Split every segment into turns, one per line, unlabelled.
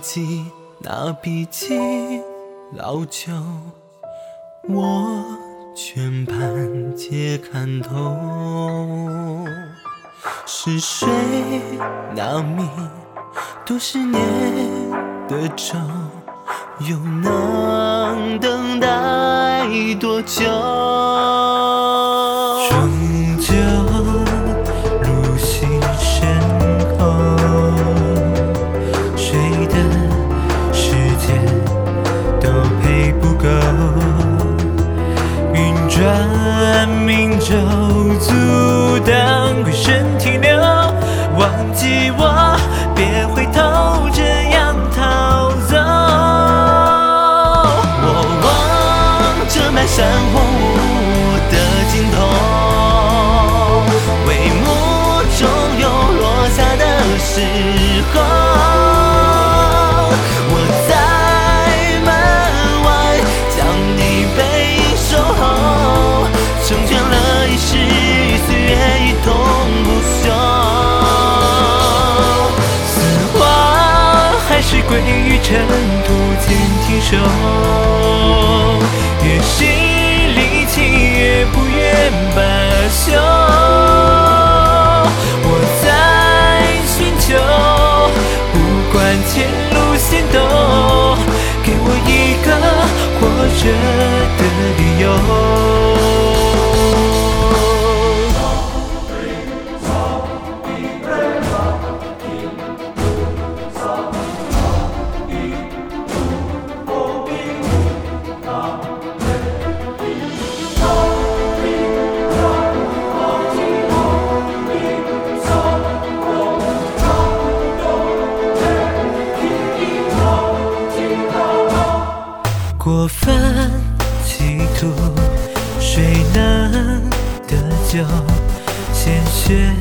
记那笔记老旧，我全盘皆看透。是谁拿命度十年的咒，又能等待多久？转命轴阻挡归身停留，忘记我，归于尘土间停手，越是离情越不愿罢休。我在寻求，不管前路险陡，给我一个活着过分歧途，谁能得救？鲜血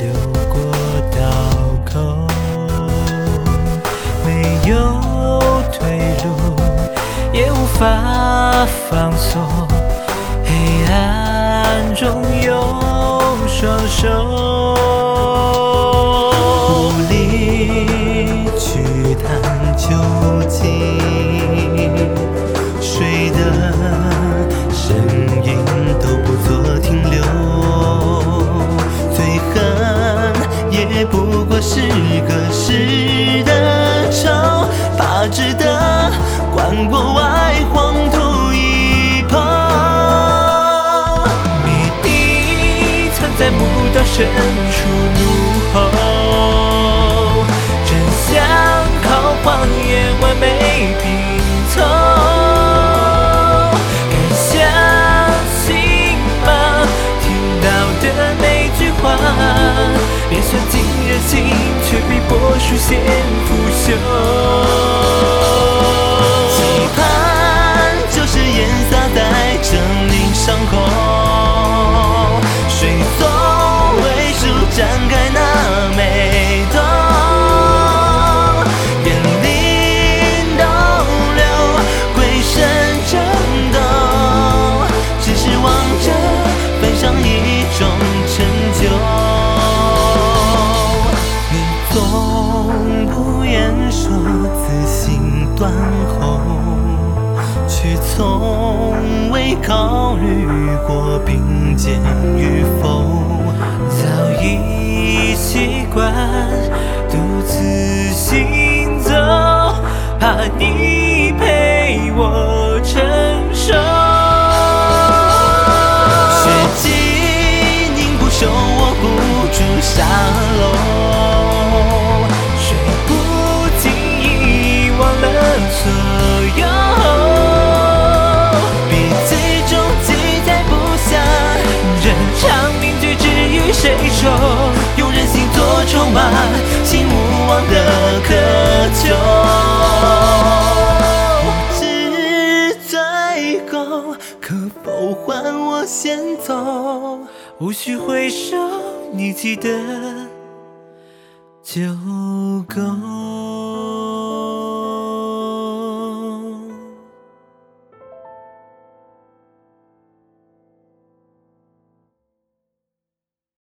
流过刀口，没有退路，也无法放松。黑暗中有双手，观国外黄土一抔。谜底藏在墓道深处怒吼，真相靠谎言完美拼凑。该相信吗？听到的每句话，便算尽人情，却被剥削先腐朽。伤口，考虑过并肩与否。早已习惯独自行可否换我先走？无需回首，你记得就够。